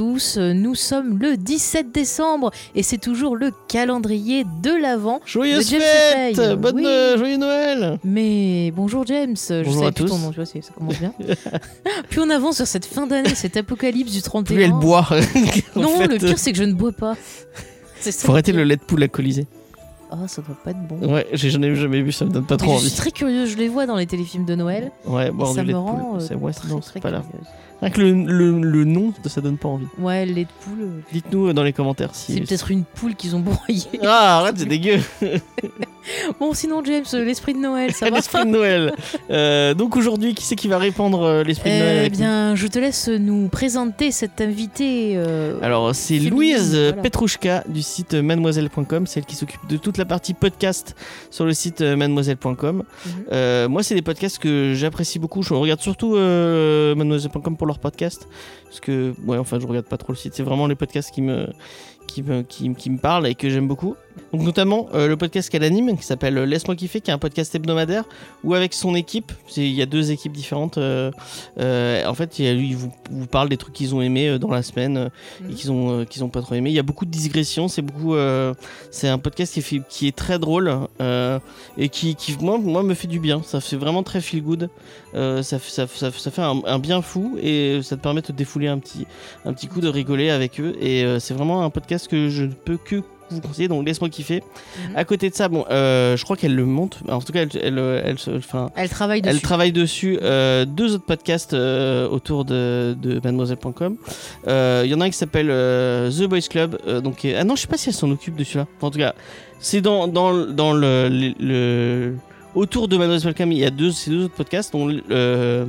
tous, nous sommes le 17 décembre et c'est toujours le calendrier de l'Avent. Joyeuse de James fête Fay. Bonne Oui. euh, joyeux Noël Mais bonjour James, je Bonjour savais à plus ton nom, tu vois, ça commence bien. plus on avance sur cette fin d'année, cet apocalypse du 31. Plus elle boit. Non, fait, le pire c'est que je ne bois pas. Faut arrêter le lait de poule alcoolisé. Oh, ça doit pas être bon. Ouais, j'ai jamais, jamais vu, ça me donne pas trop Mais je suis envie. très curieuse, je les vois dans les téléfilms de Noël. Ouais, boire ça me rend euh, c'est ouais, c'est pas là. Rien que le, le, le nom, ça donne pas envie. Ouais, le lait de poule, euh, Dites-nous euh, dans les commentaires si. c'est peut-être une poule qu'ils ont broyée. Ah, arrête, c'est dégueu. Bon, sinon James, euh, l'esprit de Noël, ça va l'esprit de Noël. Euh, donc aujourd'hui, qui c'est qui va répandre euh, l'esprit de Noël Eh bien, je te laisse nous présenter cette invitée. euh, Alors, c'est Louise voilà. Petrouchka du site mademoiselle.com, celle qui s'occupe de toute la partie podcast sur le site mademoiselle.com. Mhm. Moi, c'est des podcasts que j'apprécie beaucoup. Je regarde surtout mademoiselle.com pour leurs podcasts. Parce que, ouais, enfin, je regarde pas trop le site. C'est vraiment les podcasts qui me, qui me, qui, qui me parlent et que j'aime beaucoup. Donc, notamment euh, le podcast qu'elle anime, qui s'appelle euh, Laisse-moi kiffer, qui est un podcast hebdomadaire où, avec son équipe, il y a deux équipes différentes. euh, euh, en fait, ils vous, vous parlent des trucs qu'ils ont aimés euh, dans la semaine euh, et Mhm. qu'ils ont, euh, qu'ils ont pas trop aimé. Il y a beaucoup de digressions. C'est beaucoup, euh, c'est un podcast qui est, fait- qui est très drôle euh, et qui, qui moi, moi, me fait du bien. Ça fait vraiment très feel good. Euh, ça, fait- ça, ça, ça fait un, un bien fou et ça te permet de te défouler un petit, un petit coup, de rigoler avec eux. Et euh, c'est vraiment un podcast que je ne peux que vous conseiller. Donc laisse-moi kiffer. Mhm. À côté de ça, bon, euh, je crois qu'elle le monte. En tout cas, elle, elle, elle, travaille dessus. elle travaille dessus euh, deux autres podcasts euh, autour de, de mademoiselle.com. Euh, Il y en a un qui s'appelle euh, The Boys Club. euh, donc, euh, ah non, je sais pas si elle s'en occupe de celui-là. Enfin, en tout cas, c'est dans, dans, dans le, le- le- Autour de mademoiselle.com, il y a deux, ces deux autres podcasts. dont euh,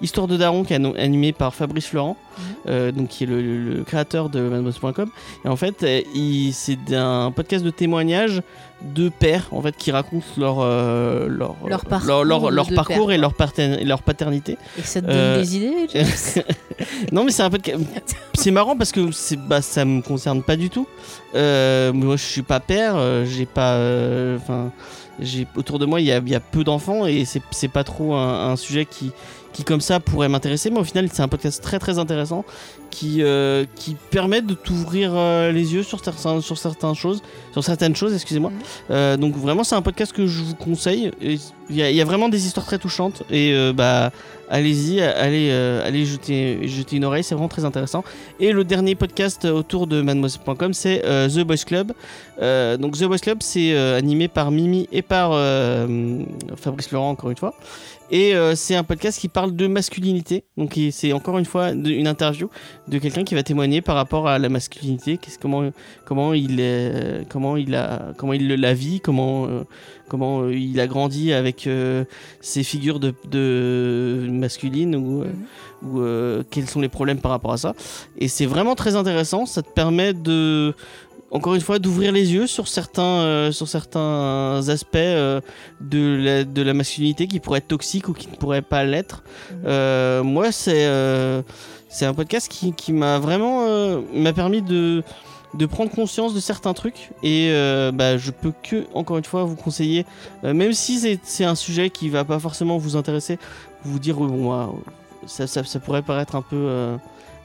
Histoire de Daron, qui est animé par Fabrice Florent, Mhm. euh, donc, qui est le, le- le créateur de mademoiselle.com. Et en fait, euh, c'est un podcast de témoignages de pères en fait qui racontent leur euh, leur Leur parcours leur, parcours et leur, pater- et leur paternité. Et ça te donne Euh, des idées non mais c'est un podcast c'est marrant parce que c'est bah ça me concerne pas du tout. Euh, moi je suis pas père, j'ai pas enfin j'ai autour de moi il y a, y a peu d'enfants et c'est c'est pas trop un, un sujet qui qui comme ça pourrait m'intéresser mais au final c'est un podcast très très intéressant qui euh, qui permet de t'ouvrir euh, les yeux sur certains sur certaines choses sur certaines choses excusez-moi. Mhm. Euh, donc vraiment c'est un podcast que je vous conseille. Il y, a- il y a vraiment des histoires très touchantes. Et bah allez-y allez allez jeter jeter une oreille c'est vraiment très intéressant. Et le dernier podcast autour de mademoiselle.com c'est The Boys Club. Donc The Boys Club c'est animé par Mimi et par Fabrice Laurent encore une fois et euh, c'est un podcast qui parle de masculinité. Donc c'est encore une fois une interview de quelqu'un qui va témoigner par rapport à la masculinité, qu'est-ce comment comment il est, comment il a comment il la vit, comment euh, comment euh, il a grandi avec euh, ces figures de, de masculines ou euh, Mhm. ou euh, quels sont les problèmes par rapport à ça. Et c'est vraiment très intéressant. Ça te permet de, encore une fois, d'ouvrir les yeux sur certains, euh, sur certains aspects euh, de, la, de la masculinité qui pourraient être toxiques ou qui ne pourraient pas l'être. Mhm. Euh, moi, c'est c'est un podcast qui, qui m'a vraiment m'a permis de de prendre conscience de certains trucs et bah, je peux que encore une fois vous conseiller même si c'est- un sujet qui va pas forcément vous intéresser vous dire bon moi, ça, ça, ça pourrait paraître un peu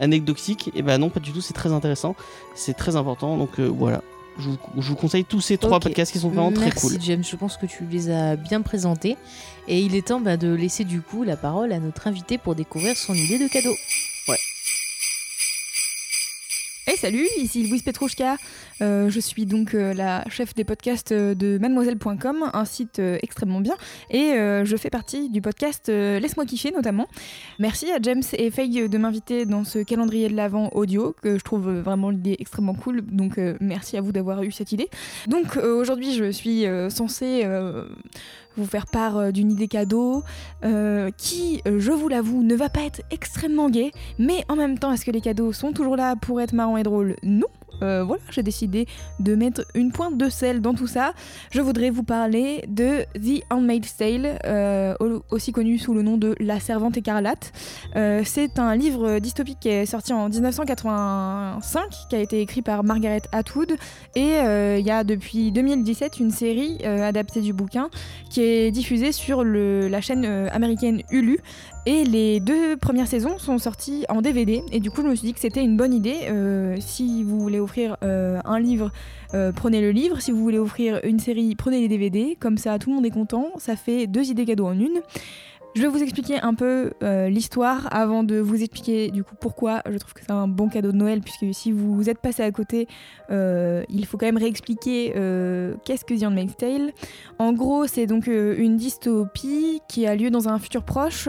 anecdotique et ben non pas du tout c'est très intéressant c'est très important donc euh, voilà je vous, je vous conseille tous ces trois podcasts qui sont vraiment très Merci cool James, je pense que tu les as bien présentés. Et il est temps bah, de laisser du coup la parole à notre invité pour découvrir son idée de cadeau. Salut, ici Louise Petrouchka. Euh, je suis donc euh, la chef des podcasts euh, de mademoiselle.com, un site extrêmement bien. Et je fais partie du podcast Laisse-moi kiffer notamment. Merci à James et Faye de m'inviter dans ce calendrier de l'Avent audio, que je trouve vraiment l'idée extrêmement cool. Donc merci à vous d'avoir eu cette idée. Donc aujourd'hui, je suis censée faire part euh, d'une idée cadeau euh, qui, euh, je vous l'avoue, ne va pas être extrêmement gay. Mais en même temps, est-ce que les cadeaux sont toujours là pour être marrants et drôles? Non. Euh, voilà, j'ai décidé de mettre une pointe de sel dans tout ça. Je voudrais vous parler de The Handmaid's Tale, euh, au- aussi connu sous le nom de La Servante écarlate. Euh, c'est un livre dystopique qui est sorti en 1985, qui a été écrit par Margaret Atwood, et il y a depuis 2017 une série adaptée du bouquin qui est diffusée sur la chaîne américaine Hulu. Et les deux premières saisons sont sorties en DVD. Et du coup, je me suis dit que c'était une bonne idée. Euh, si vous voulez offrir euh, un livre, euh, prenez le livre. Si vous voulez offrir une série, prenez les DVD. Comme ça, tout le monde est content. Ça fait deux idées cadeaux en une. Je vais vous expliquer un peu euh, l'histoire avant de vous expliquer du coup pourquoi je trouve que c'est un bon cadeau de Noël puisque si vous êtes passé à côté, euh, il faut quand même réexpliquer euh, qu'est-ce que The Handmaid's Tale. En gros, c'est donc une dystopie qui a lieu dans un futur proche.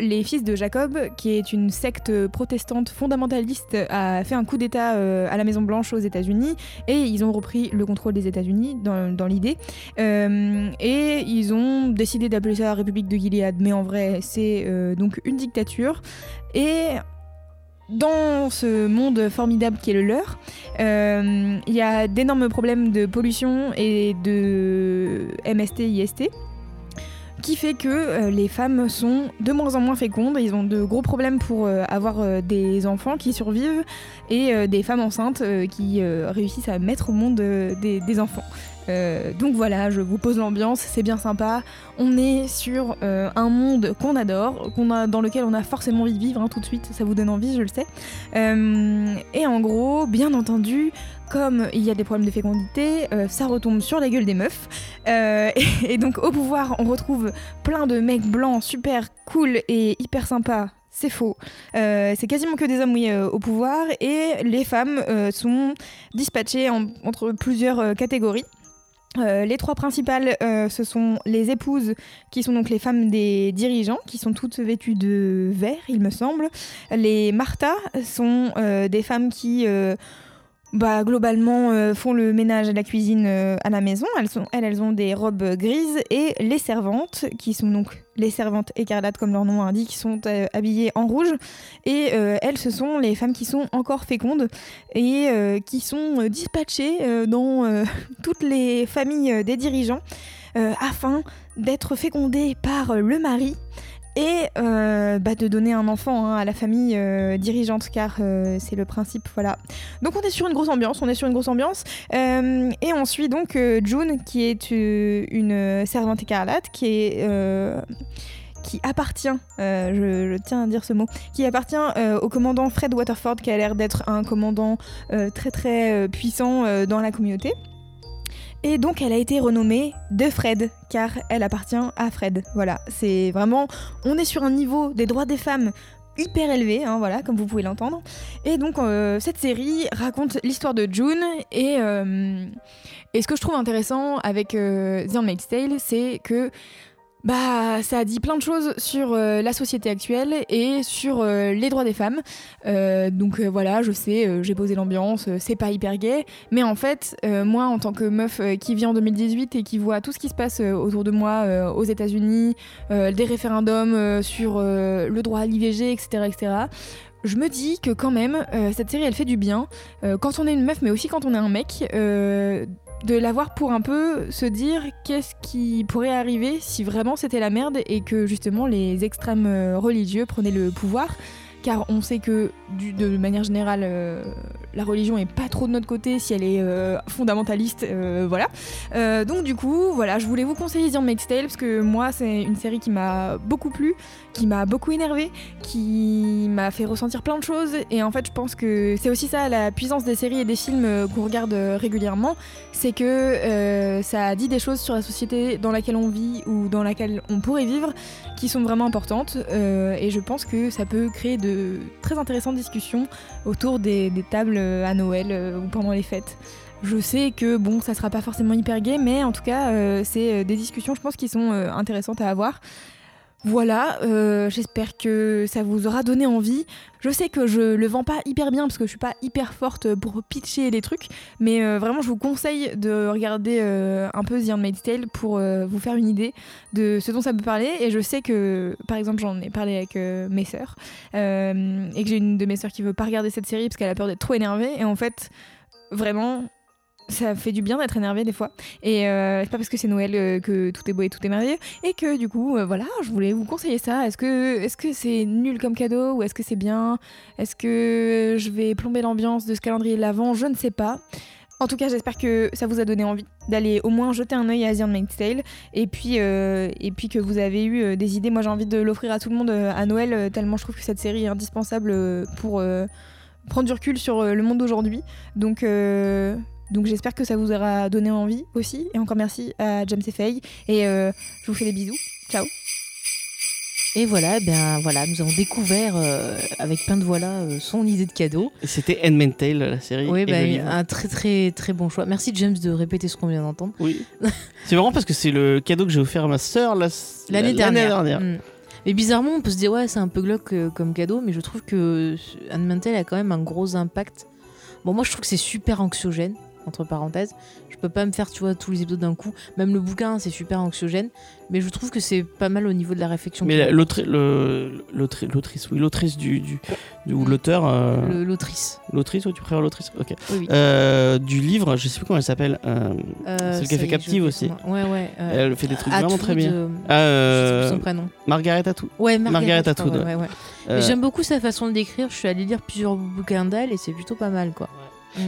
Les fils de Jacob, qui est une secte protestante fondamentaliste, a fait un coup d'État euh, à la Maison Blanche aux États-Unis et ils ont repris le contrôle des États-Unis dans, l'idée. Euh, et ils ont décidé d'appeler ça la République de Gilead, mais en vrai, c'est euh, donc une dictature. Et dans ce monde formidable qui est le leur, il y a d'énormes problèmes de pollution et de MST, IST qui fait que euh, les femmes sont de moins en moins fécondes, ils ont de gros problèmes pour euh, avoir euh, des enfants qui survivent et des femmes enceintes qui réussissent à mettre au monde des enfants. Euh, donc voilà, je vous pose l'ambiance, c'est bien sympa. On est sur euh, un monde qu'on adore, dans lequel on a forcément envie de vivre hein, tout de suite, ça vous donne envie, je le sais. Euh, et en gros, bien entendu, comme il y a des problèmes de fécondité, ça retombe sur la gueule des meufs. Et, donc au pouvoir, on retrouve plein de mecs blancs super cool et hyper sympas. C'est faux. C'est quasiment que des hommes au pouvoir et les femmes sont dispatchées en- entre plusieurs catégories. Euh, les trois principales, euh, ce sont les épouses, qui sont donc les femmes des dirigeants, qui sont toutes vêtues de vert, il me semble. Les Martha sont euh, des femmes qui, bah, globalement, euh, font le ménage et la cuisine euh, à la maison. Elles, elles, ont des robes grises. Et les servantes, qui sont donc les servantes écarlates, comme leur nom indique, sont euh, habillées en rouge. Et elles, ce sont les femmes qui sont encore fécondes et qui sont dispatchées dans toutes les familles des dirigeants afin d'être fécondées par le mari et euh, bah, de donner un enfant hein, à la famille euh, dirigeante car euh, c'est le principe voilà donc on est sur une grosse ambiance on est sur une grosse ambiance et on suit donc June qui est une servante écarlate qui appartient, je, tiens à dire ce mot, qui appartient au commandant Fred Waterford, qui a l'air d'être un commandant très très puissant dans la communauté. Et donc elle a été renommée de Fred, car elle appartient à Fred. Voilà, c'est vraiment, on est sur un niveau des droits des femmes hyper élevé, hein, voilà, comme vous pouvez l'entendre. Et donc euh, cette série raconte l'histoire de June et, euh, et ce que je trouve intéressant avec euh, The Handmaid's Tale, c'est que bah, ça dit plein de choses sur euh, la société actuelle et sur euh, les droits des femmes. Euh, donc voilà, je sais, j'ai posé l'ambiance, c'est pas hyper gay, mais en fait, moi en tant que meuf qui vit en 2018 et qui voit tout ce qui se passe autour de moi aux États-Unis, des référendums sur le droit à l'IVG, etc., etc. Je me dis que quand même, euh, cette série, elle fait du bien. Euh, quand on est une meuf, mais aussi quand on est un mec, euh, de l'avoir pour un peu se dire qu'est-ce qui pourrait arriver si vraiment c'était la merde et que justement les extrêmes euh, religieux prenaient le pouvoir. Car on sait que de manière générale, euh, la religion est pas trop de notre côté si elle est euh, fondamentaliste, euh, voilà. Donc du coup, voilà, je voulais vous conseiller The Handmaid's Tale parce que moi c'est une série qui m'a beaucoup plu, qui m'a beaucoup énervé, qui m'a fait ressentir plein de choses et en fait je pense que c'est aussi ça la puissance des séries et des films qu'on regarde régulièrement, c'est que ça dit des choses sur la société dans laquelle on vit ou dans laquelle on pourrait vivre qui sont vraiment importantes et je pense que ça peut créer de très intéressantes discussions autour des, tables euh, à Noël euh, ou pendant les fêtes. Je sais que bon, ça sera pas forcément hyper gay, mais en tout cas, euh, c'est des discussions, je pense, qui sont intéressantes à avoir. Voilà, euh, j'espère que ça vous aura donné envie. Je sais que je le vends pas hyper bien parce que je suis pas hyper forte pour pitcher les trucs, mais euh, vraiment je vous conseille de regarder euh, un peu The Handmaid's Tale pour vous faire une idée de ce dont ça peut parler. Et je sais que, par exemple, j'en ai parlé avec mes sœurs et que j'ai une de mes sœurs qui veut pas regarder cette série parce qu'elle a peur d'être trop énervée. Et en fait, vraiment, ça fait du bien d'être énervé des fois. Et euh, c'est pas parce que c'est Noël euh, que tout est beau et tout est merveilleux. Et que du coup, euh, voilà, je voulais vous conseiller ça. Est-ce que est-ce c'est nul comme cadeau ou est-ce que c'est bien? Est-ce que je vais plomber l'ambiance de ce calendrier de l'avant Je ne sais pas. En tout cas, j'espère que ça vous a donné envie d'aller au moins jeter un œil à The Handmaid's Tale et puis, euh, et puis que vous avez eu des idées. Moi, j'ai envie de l'offrir à tout le monde à Noël, tellement je trouve que cette série est indispensable pour prendre du recul sur le monde d'aujourd'hui. Donc, euh, donc j'espère que ça vous aura donné envie aussi. Et encore merci à James et Faye. Et euh, je vous fais des bisous. Ciao. Et voilà, bien voilà, nous avons découvert euh, avec plein de voilà euh, son idée de cadeau. Et C'était Handmaid's Tale, la série. Oui, bah, un très très très bon choix. Merci James de répéter ce qu'on vient d'entendre. Oui. c'est marrant parce que c'est le cadeau que j'ai offert à ma sœur la- L'année la- dernière. Mm. Mais bizarrement, on peut se dire ouais, c'est un peu glauque euh, comme cadeau, mais je trouve que Anne Mantel a quand même un gros impact. Bon, moi je trouve que c'est super anxiogène, entre parenthèses. Je peux pas me faire, tu vois, tous les épisodes d'un coup. Même le bouquin, c'est super anxiogène, mais je trouve que c'est pas mal au niveau de la réflexion. Mais l'autrice, oui, l'autrice du, du, du- ou Mm. l'auteur, euh, L'autrice. l'autrice, ou tu préfères l'autrice? Ok. Oui, oui. Euh, du livre, je sais plus comment elle s'appelle. euh, Euh, celle qui a fait Captive aussi. Ouais, ouais. elle fait des trucs vraiment très bien. Ah, je sais plus son prénom. Margaret Atwood. Ouais, Margaret Atwood, ouais. ouais, J'aime beaucoup sa façon de décrire. Je suis allée lire plusieurs bouquins d'elle et c'est plutôt pas mal, quoi.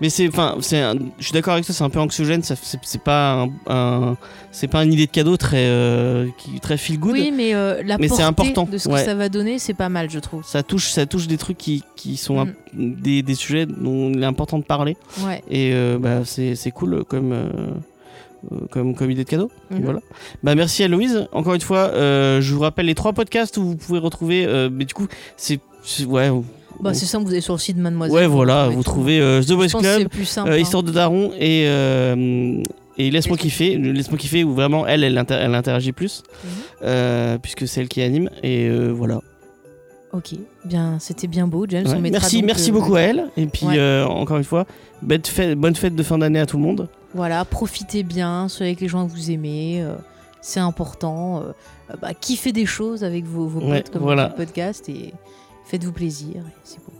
Mais c'est, enfin, c'est, je suis d'accord avec toi, c'est un peu anxiogène. Ça, c'est, c'est pas un, un- c'est pas une idée de cadeau très, euh, qui, très feel good. Oui, mais euh, la Mais c'est important, de ce ouais. que ça va donner, c'est pas mal, je trouve. Ça touche, ça touche des trucs qui, qui sont Mm. un- des, des sujets dont il est important de parler. Ouais. Et euh, bah, c'est, c'est cool comme, euh, comme, comme idée de cadeau. Mhm. Voilà. Bah, merci à Louise. Encore une fois, euh, je vous rappelle les trois podcasts où vous pouvez retrouver. euh, mais du coup, c'est, c'est- ouais, Bah, c'est simple, vous allez sur le site de Mademoiselle. ouais, voilà, vous trouvez euh, The Boys Club. plus simple. Euh, hein. Histoire de Daron et, euh, et Laisse-moi kiffer. Laisse-moi kiffer où vraiment elle, elle, inter- elle interagit plus, Mhm. puisque c'est elle qui anime. Et voilà. Ok, bien, c'était bien beau, James. Ouais. on Merci, donc, merci euh, beaucoup à elle. Et puis Ouais. euh, encore une fois, bonne fête, bonne fête de fin d'année à tout le monde. Voilà, profitez bien, soyez avec les gens que vous aimez. euh, c'est important. bah, kiffez des choses avec vos, vos Ouais, potes comme voilà. podcast et faites-vous plaisir. C'est beau.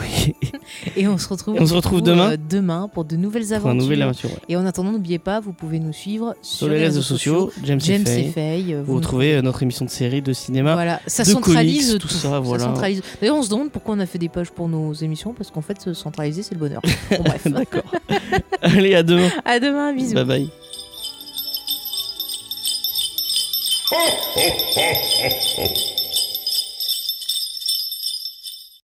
Oui. Et on se retrouve, Et on se retrouve demain euh, demain pour de nouvelles aventures. une nouvelle aventure. ouais. Et en attendant, n'oubliez pas, vous pouvez nous suivre Sur les réseaux sociaux, James, James euh, Vous retrouvez euh, notre émission de série de cinéma. Voilà, ça de centralise comics, tout, tout ça, voilà. centralise. D'ailleurs, on se demande pourquoi on a fait des pages pour nos émissions, parce qu'en fait, se centraliser, c'est le bonheur. Bon, bref. D'accord. Allez, à demain. à demain, bisous. Bye bye.